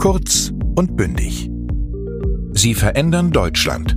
Kurz und bündig. Sie verändern Deutschland.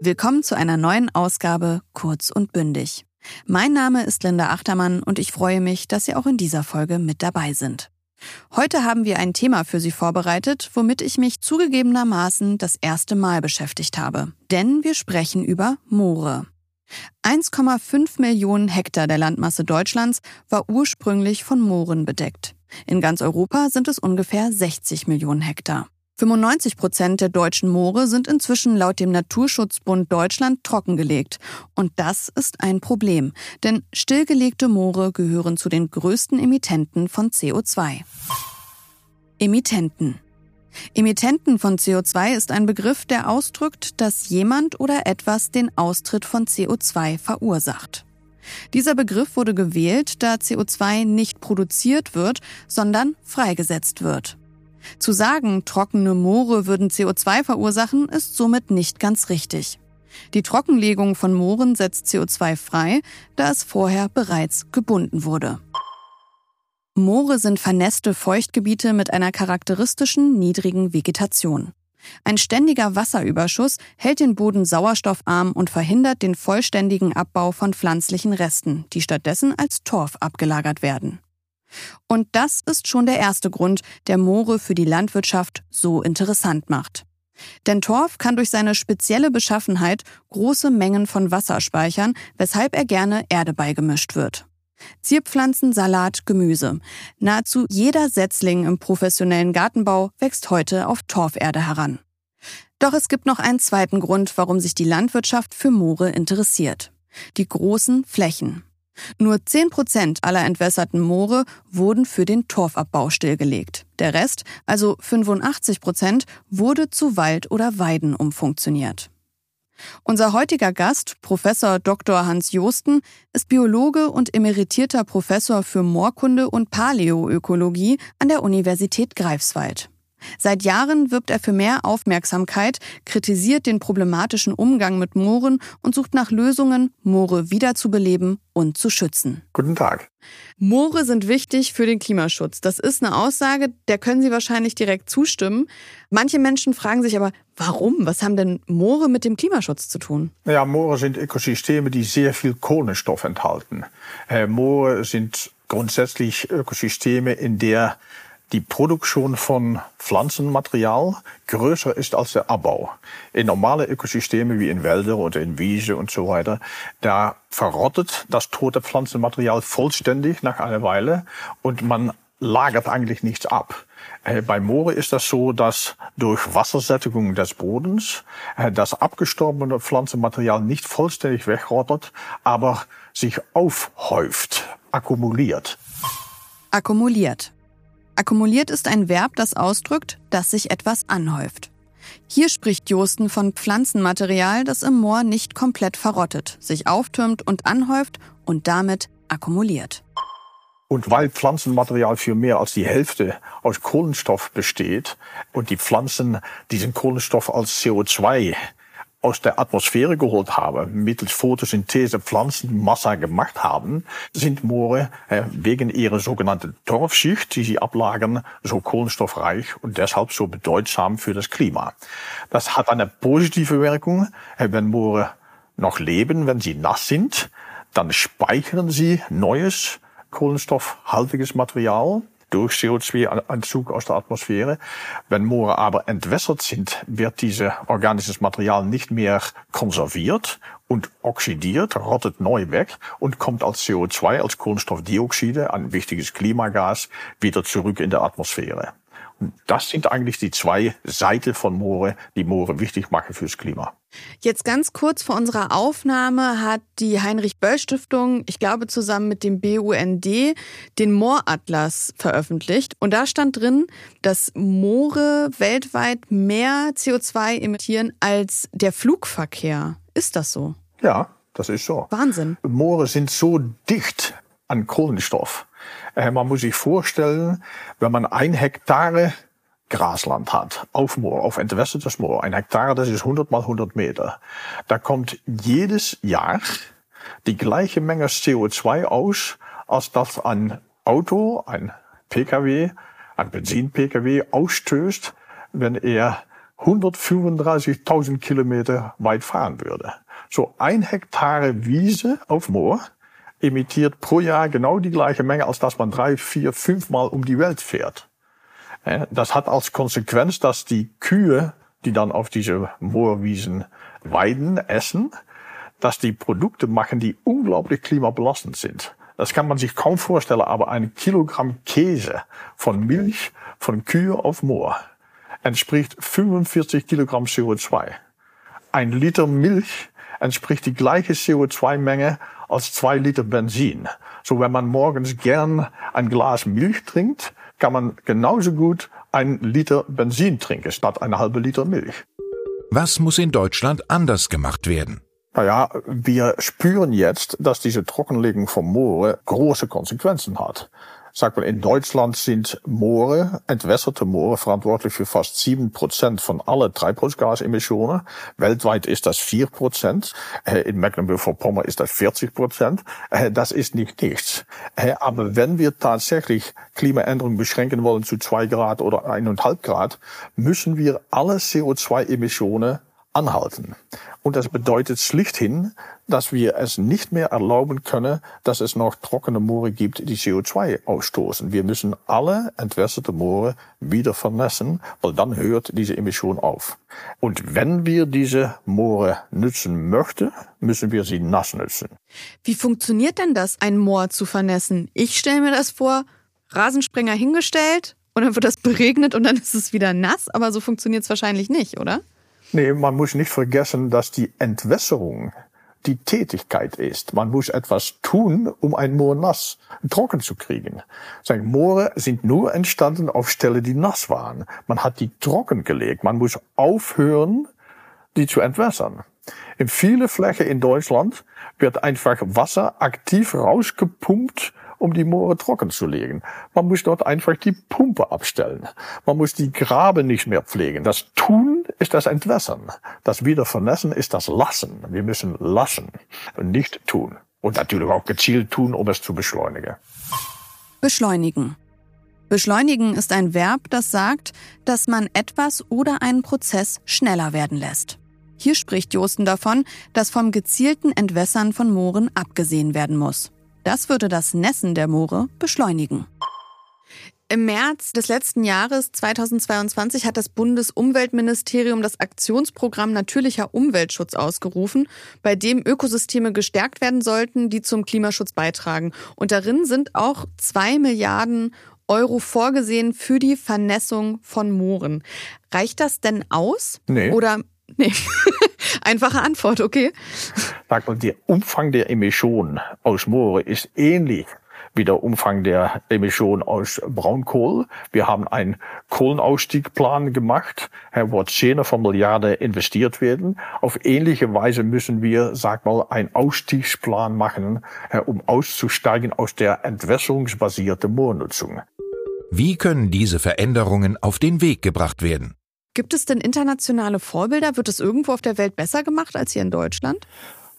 Willkommen zu einer neuen Ausgabe Kurz und bündig. Mein Name ist Linda Achtermann und ich freue mich, dass Sie auch in dieser Folge mit dabei sind. Heute haben wir ein Thema für Sie vorbereitet, womit ich mich zugegebenermaßen das erste Mal beschäftigt habe. Denn wir sprechen über Moore. 1,5 Millionen Hektar der Landmasse Deutschlands war ursprünglich von Mooren bedeckt. In ganz Europa sind es ungefähr 60 Millionen Hektar. 95 Prozent der deutschen Moore sind inzwischen laut dem Naturschutzbund Deutschland trockengelegt. Und das ist ein Problem, denn stillgelegte Moore gehören zu den größten Emittenten von CO2. Emittenten. Emittenten von CO2 ist ein Begriff, der ausdrückt, dass jemand oder etwas den Austritt von CO2 verursacht. Dieser Begriff wurde gewählt, da CO2 nicht produziert wird, sondern freigesetzt wird. Zu sagen, trockene Moore würden CO2 verursachen, ist somit nicht ganz richtig. Die Trockenlegung von Mooren setzt CO2 frei, da es vorher bereits gebunden wurde. Moore sind vernässte Feuchtgebiete mit einer charakteristischen niedrigen Vegetation. Ein ständiger Wasserüberschuss hält den Boden sauerstoffarm und verhindert den vollständigen Abbau von pflanzlichen Resten, die stattdessen als Torf abgelagert werden. Und das ist schon der erste Grund, der Moore für die Landwirtschaft so interessant macht. Denn Torf kann durch seine spezielle Beschaffenheit große Mengen von Wasser speichern, weshalb er gerne Erde beigemischt wird. Zierpflanzen, Salat, Gemüse. Nahezu jeder Setzling im professionellen Gartenbau wächst heute auf Torferde heran. Doch es gibt noch einen zweiten Grund, warum sich die Landwirtschaft für Moore interessiert. Die großen Flächen. Nur 10 Prozent aller entwässerten Moore wurden für den Torfabbau stillgelegt. Der Rest, also 85 Prozent, wurde zu Wald oder Weiden umfunktioniert. Unser heutiger Gast, Professor Dr. Hans Josten, ist Biologe und emeritierter Professor für Moorkunde und Paläoökologie an der Universität Greifswald. Seit Jahren wirbt er für mehr Aufmerksamkeit, kritisiert den problematischen Umgang mit Mooren und sucht nach Lösungen, Moore wiederzubeleben und zu schützen. Guten Tag. Moore sind wichtig für den Klimaschutz. Das ist eine Aussage, der können Sie wahrscheinlich direkt zustimmen. Manche Menschen fragen sich aber, warum? Was haben denn Moore mit dem Klimaschutz zu tun? Ja, Moore sind Ökosysteme, die sehr viel Kohlenstoff enthalten. Äh, Moore sind grundsätzlich Ökosysteme, in der die Produktion von Pflanzenmaterial größer ist als der Abbau. In normale Ökosysteme wie in Wälder oder in Wiese und so weiter, da verrottet das tote Pflanzenmaterial vollständig nach einer Weile und man lagert eigentlich nichts ab. Äh, bei Moore ist das so, dass durch Wassersättigung des Bodens äh, das abgestorbene Pflanzenmaterial nicht vollständig wegrottet, aber sich aufhäuft, akkumuliert. Akkumuliert. Akkumuliert ist ein Verb, das ausdrückt, dass sich etwas anhäuft. Hier spricht Josten von Pflanzenmaterial, das im Moor nicht komplett verrottet, sich auftürmt und anhäuft und damit akkumuliert. Und weil Pflanzenmaterial für mehr als die Hälfte aus Kohlenstoff besteht und die Pflanzen diesen Kohlenstoff als CO2 aus der Atmosphäre geholt haben, mittels Photosynthese Pflanzenmasse gemacht haben, sind Moore äh, wegen ihrer sogenannten Torfschicht, die sie ablagern, so kohlenstoffreich und deshalb so bedeutsam für das Klima. Das hat eine positive Wirkung, äh, wenn Moore noch leben, wenn sie nass sind, dann speichern sie neues kohlenstoffhaltiges Material durch CO2-Anzug aus der Atmosphäre. Wenn Moore aber entwässert sind, wird dieses organisches Material nicht mehr konserviert und oxidiert, rottet neu weg und kommt als CO2, als Kohlenstoffdioxide, ein wichtiges Klimagas, wieder zurück in der Atmosphäre. Das sind eigentlich die zwei Seiten von Moore, die Moore wichtig machen fürs Klima. Jetzt ganz kurz vor unserer Aufnahme hat die Heinrich-Böll-Stiftung, ich glaube zusammen mit dem BUND, den Mooratlas veröffentlicht. Und da stand drin, dass Moore weltweit mehr CO2 emittieren als der Flugverkehr. Ist das so? Ja, das ist so. Wahnsinn. Moore sind so dicht an Kohlenstoff. Äh, man muss sich vorstellen, wenn man ein Hektare Grasland hat, auf Moor, auf entwässertes Moor, ein Hektar, das ist 100 mal 100 Meter, da kommt jedes Jahr die gleiche Menge CO2 aus, als das ein Auto, ein PKW, ein Benzin-Pkw ausstößt, wenn er 135.000 Kilometer weit fahren würde. So ein Hektare Wiese auf Moor emittiert pro Jahr genau die gleiche Menge, als dass man drei, vier, fünfmal um die Welt fährt. Das hat als Konsequenz, dass die Kühe, die dann auf diese Moorwiesen weiden, essen, dass die Produkte machen, die unglaublich klimabelastend sind. Das kann man sich kaum vorstellen, aber ein Kilogramm Käse von Milch von Kühe auf Moor entspricht 45 Kilogramm CO2. Ein Liter Milch entspricht die gleiche CO2-Menge als zwei Liter Benzin. So wenn man morgens gern ein Glas Milch trinkt, kann man genauso gut ein Liter Benzin trinken statt eine halbe Liter Milch. Was muss in Deutschland anders gemacht werden? Naja, wir spüren jetzt, dass diese Trockenlegung von Moore große Konsequenzen hat. Sagt man, in Deutschland sind Moore, entwässerte Moore, verantwortlich für fast sieben Prozent von allen Treibhausgasemissionen. Weltweit ist das vier Prozent. Äh, in Mecklenburg-Vorpommern ist das 40 Prozent. Äh, das ist nicht nichts. Äh, aber wenn wir tatsächlich Klimaänderungen beschränken wollen zu zwei Grad oder eineinhalb Grad, müssen wir alle CO2-Emissionen anhalten. Und das bedeutet schlichthin, dass wir es nicht mehr erlauben können, dass es noch trockene Moore gibt, die CO2 ausstoßen. Wir müssen alle entwässerte Moore wieder vernässen, weil dann hört diese Emission auf. Und wenn wir diese Moore nützen möchten, müssen wir sie nass nützen. Wie funktioniert denn das, ein Moor zu vernässen? Ich stelle mir das vor, Rasensprenger hingestellt und dann wird das beregnet und dann ist es wieder nass, aber so funktioniert es wahrscheinlich nicht, oder? Nee, man muss nicht vergessen, dass die Entwässerung die Tätigkeit ist. Man muss etwas tun, um ein Moor nass trocken zu kriegen. Sagen, Moore sind nur entstanden auf Stellen, die nass waren. Man hat die trocken gelegt. Man muss aufhören, die zu entwässern. In viele Flächen in Deutschland wird einfach Wasser aktiv rausgepumpt um die Moore trocken zu legen. Man muss dort einfach die Pumpe abstellen. Man muss die Graben nicht mehr pflegen. Das Tun ist das Entwässern. Das Wiedervernässen ist das Lassen. Wir müssen lassen und nicht tun. Und natürlich auch gezielt tun, um es zu beschleunigen. Beschleunigen. Beschleunigen ist ein Verb, das sagt, dass man etwas oder einen Prozess schneller werden lässt. Hier spricht Josten davon, dass vom gezielten Entwässern von Mooren abgesehen werden muss. Das würde das Nässen der Moore beschleunigen. Im März des letzten Jahres 2022 hat das Bundesumweltministerium das Aktionsprogramm Natürlicher Umweltschutz ausgerufen, bei dem Ökosysteme gestärkt werden sollten, die zum Klimaschutz beitragen. Und darin sind auch zwei Milliarden Euro vorgesehen für die Vernässung von Mooren. Reicht das denn aus? Nee. Oder nee. Einfache Antwort, okay? Sag mal, der Umfang der Emissionen aus Moore ist ähnlich wie der Umfang der Emissionen aus Braunkohl. Wir haben einen Kohlenausstiegplan gemacht, wo Zehner von Milliarden investiert werden. Auf ähnliche Weise müssen wir, sag mal, einen Ausstiegsplan machen, um auszusteigen aus der entwässerungsbasierten Moornutzung. Wie können diese Veränderungen auf den Weg gebracht werden? Gibt es denn internationale Vorbilder? Wird es irgendwo auf der Welt besser gemacht als hier in Deutschland?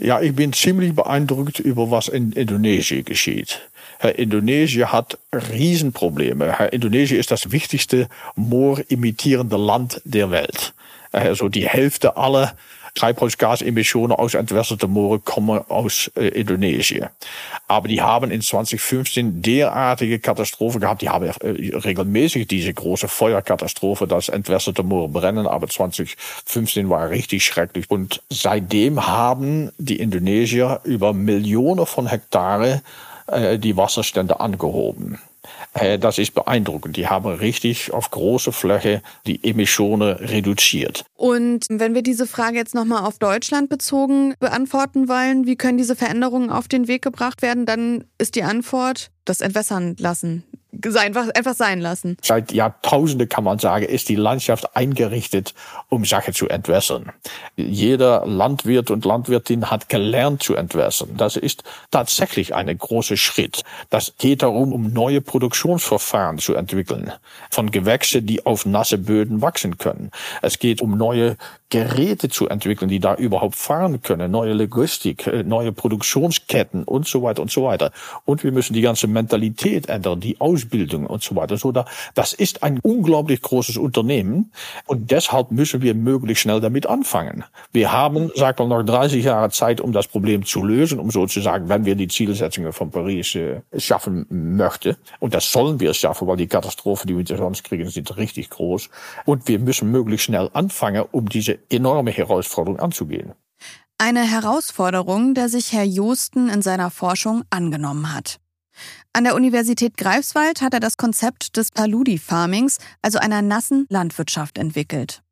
Ja, ich bin ziemlich beeindruckt über was in Indonesien geschieht. Herr Indonesien hat Riesenprobleme. Herr Indonesien ist das wichtigste moorimitierende Land der Welt. Also die Hälfte aller Treibhausgasemissionen aus entwässerten Moore kommen aus äh, Indonesien. Aber die haben in 2015 derartige Katastrophen gehabt. Die haben äh, regelmäßig diese große Feuerkatastrophe, dass entwässerte Moore brennen. Aber 2015 war richtig schrecklich. Und seitdem haben die Indonesier über Millionen von Hektare äh, die Wasserstände angehoben. Äh, das ist beeindruckend. Die haben richtig auf große Fläche die Emissionen reduziert. Und wenn wir diese Frage jetzt nochmal auf Deutschland bezogen beantworten wollen, wie können diese Veränderungen auf den Weg gebracht werden, dann ist die Antwort, das entwässern lassen einfach, einfach sein lassen. Seit Jahrtausenden kann man sagen, ist die Landschaft eingerichtet, um Sachen zu entwässern. Jeder Landwirt und Landwirtin hat gelernt zu entwässern. Das ist tatsächlich ein großer Schritt. Das geht darum, um neue Produktionsverfahren zu entwickeln. Von Gewächse, die auf nasse Böden wachsen können. Es geht um neue Geräte zu entwickeln, die da überhaupt fahren können, neue Logistik, äh, neue Produktionsketten und so weiter und so weiter. Und wir müssen die ganze Mentalität ändern, die Aus Ausbildung und so weiter. So, das ist ein unglaublich großes Unternehmen und deshalb müssen wir möglichst schnell damit anfangen. Wir haben, sagt man, noch 30 Jahre Zeit, um das Problem zu lösen, um sozusagen, wenn wir die Zielsetzungen von Paris äh, schaffen möchten. Und das sollen wir schaffen, weil die Katastrophen, die wir sonst kriegen, sind richtig groß. Und wir müssen möglichst schnell anfangen, um diese enorme Herausforderung anzugehen. Eine Herausforderung, der sich Herr Josten in seiner Forschung angenommen hat. An der Universität Greifswald hat er das Konzept des Paludi-Farmings, also einer nassen Landwirtschaft, entwickelt.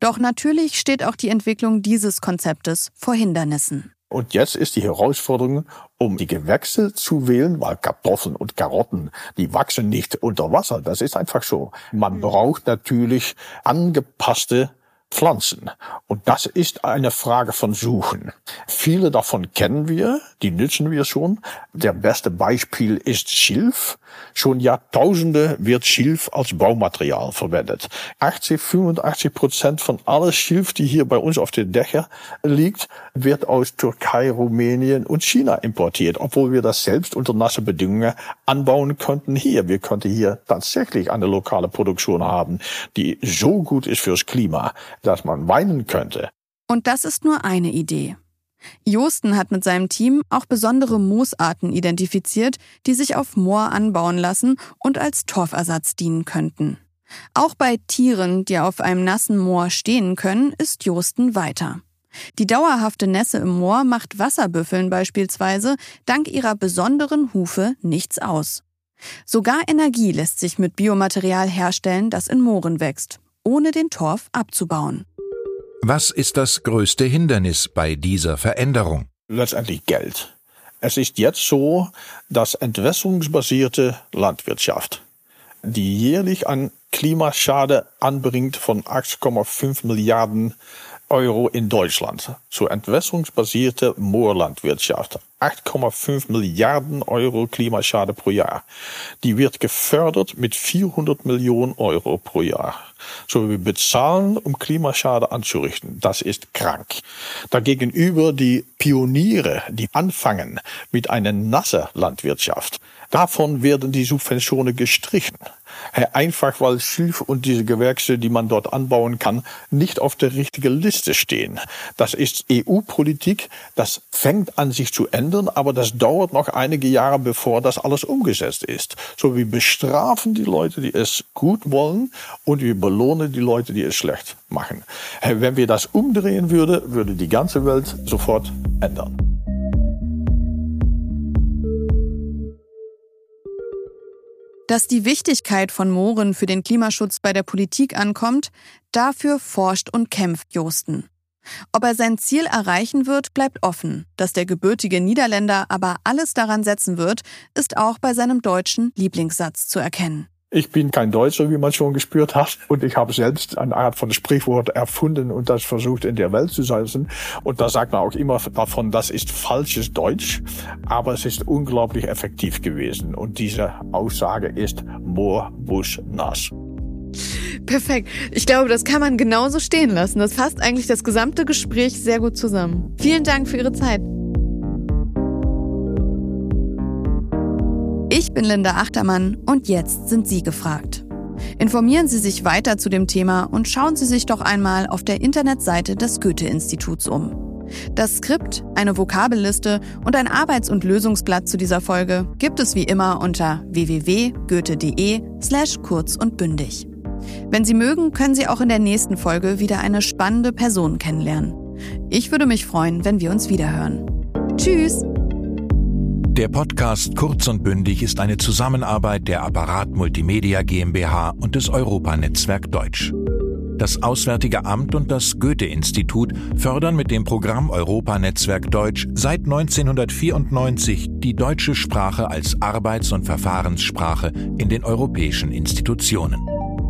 Doch natürlich steht auch die Entwicklung dieses Konzeptes vor Hindernissen. Und jetzt ist die Herausforderung, um die Gewächse zu wählen, weil Kartoffeln und Karotten, die wachsen nicht unter Wasser. Das ist einfach so. Man braucht natürlich angepasste Pflanzen. Und das ist eine Frage von Suchen. Viele davon kennen wir, die nützen wir schon. Der beste Beispiel ist Schilf. Schon Jahrtausende wird Schilf als Baumaterial verwendet. 80, 85 Prozent von alles Schilf, die hier bei uns auf den Dächer liegt, wird aus Türkei, Rumänien und China importiert, obwohl wir das selbst unter nasse Bedingungen anbauen könnten hier. Wir könnten hier tatsächlich eine lokale Produktion haben, die so gut ist fürs Klima dass man weinen könnte. Und das ist nur eine Idee. Josten hat mit seinem Team auch besondere Moosarten identifiziert, die sich auf Moor anbauen lassen und als Torfersatz dienen könnten. Auch bei Tieren, die auf einem nassen Moor stehen können, ist Josten weiter. Die dauerhafte Nässe im Moor macht Wasserbüffeln beispielsweise dank ihrer besonderen Hufe nichts aus. Sogar Energie lässt sich mit Biomaterial herstellen, das in Mooren wächst ohne den Torf abzubauen. Was ist das größte Hindernis bei dieser Veränderung? Letztendlich Geld. Es ist jetzt so, dass entwässerungsbasierte Landwirtschaft, die jährlich an Klimaschade anbringt von 8,5 Milliarden Euro in Deutschland zur entwässerungsbasierte Moorlandwirtschaft. 8,5 Milliarden Euro Klimaschade pro Jahr. Die wird gefördert mit 400 Millionen Euro pro Jahr. So wir bezahlen, um Klimaschade anzurichten. Das ist krank. Dagegenüber die Pioniere, die anfangen mit einer nasse Landwirtschaft. Davon werden die Subventionen gestrichen. Einfach weil Schilf und diese Gewächse, die man dort anbauen kann, nicht auf der richtigen Liste stehen. Das ist EU-Politik, das fängt an sich zu ändern, aber das dauert noch einige Jahre, bevor das alles umgesetzt ist. So wir bestrafen die Leute, die es gut wollen und wir belohnen die Leute, die es schlecht machen. Wenn wir das umdrehen würden, würde die ganze Welt sofort ändern. Dass die Wichtigkeit von Mooren für den Klimaschutz bei der Politik ankommt, dafür forscht und kämpft Josten. Ob er sein Ziel erreichen wird, bleibt offen. Dass der gebürtige Niederländer aber alles daran setzen wird, ist auch bei seinem deutschen Lieblingssatz zu erkennen. Ich bin kein Deutscher, wie man schon gespürt hat. Und ich habe selbst eine Art von Sprichwort erfunden und das versucht in der Welt zu setzen. Und da sagt man auch immer davon, das ist falsches Deutsch, aber es ist unglaublich effektiv gewesen. Und diese Aussage ist more bush nass. Perfekt. Ich glaube, das kann man genauso stehen lassen. Das fasst eigentlich das gesamte Gespräch sehr gut zusammen. Vielen Dank für Ihre Zeit. Ich bin Linda Achtermann und jetzt sind Sie gefragt. Informieren Sie sich weiter zu dem Thema und schauen Sie sich doch einmal auf der Internetseite des Goethe-Instituts um. Das Skript, eine Vokabelliste und ein Arbeits- und Lösungsblatt zu dieser Folge gibt es wie immer unter www.goethe.de slash kurz und bündig. Wenn Sie mögen, können Sie auch in der nächsten Folge wieder eine spannende Person kennenlernen. Ich würde mich freuen, wenn wir uns wiederhören. Tschüss! Der Podcast Kurz und Bündig ist eine Zusammenarbeit der Apparat Multimedia GmbH und des Europanetzwerk Deutsch. Das Auswärtige Amt und das Goethe-Institut fördern mit dem Programm Europanetzwerk Deutsch seit 1994 die deutsche Sprache als Arbeits- und Verfahrenssprache in den europäischen Institutionen.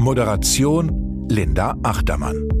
Moderation Linda Achtermann.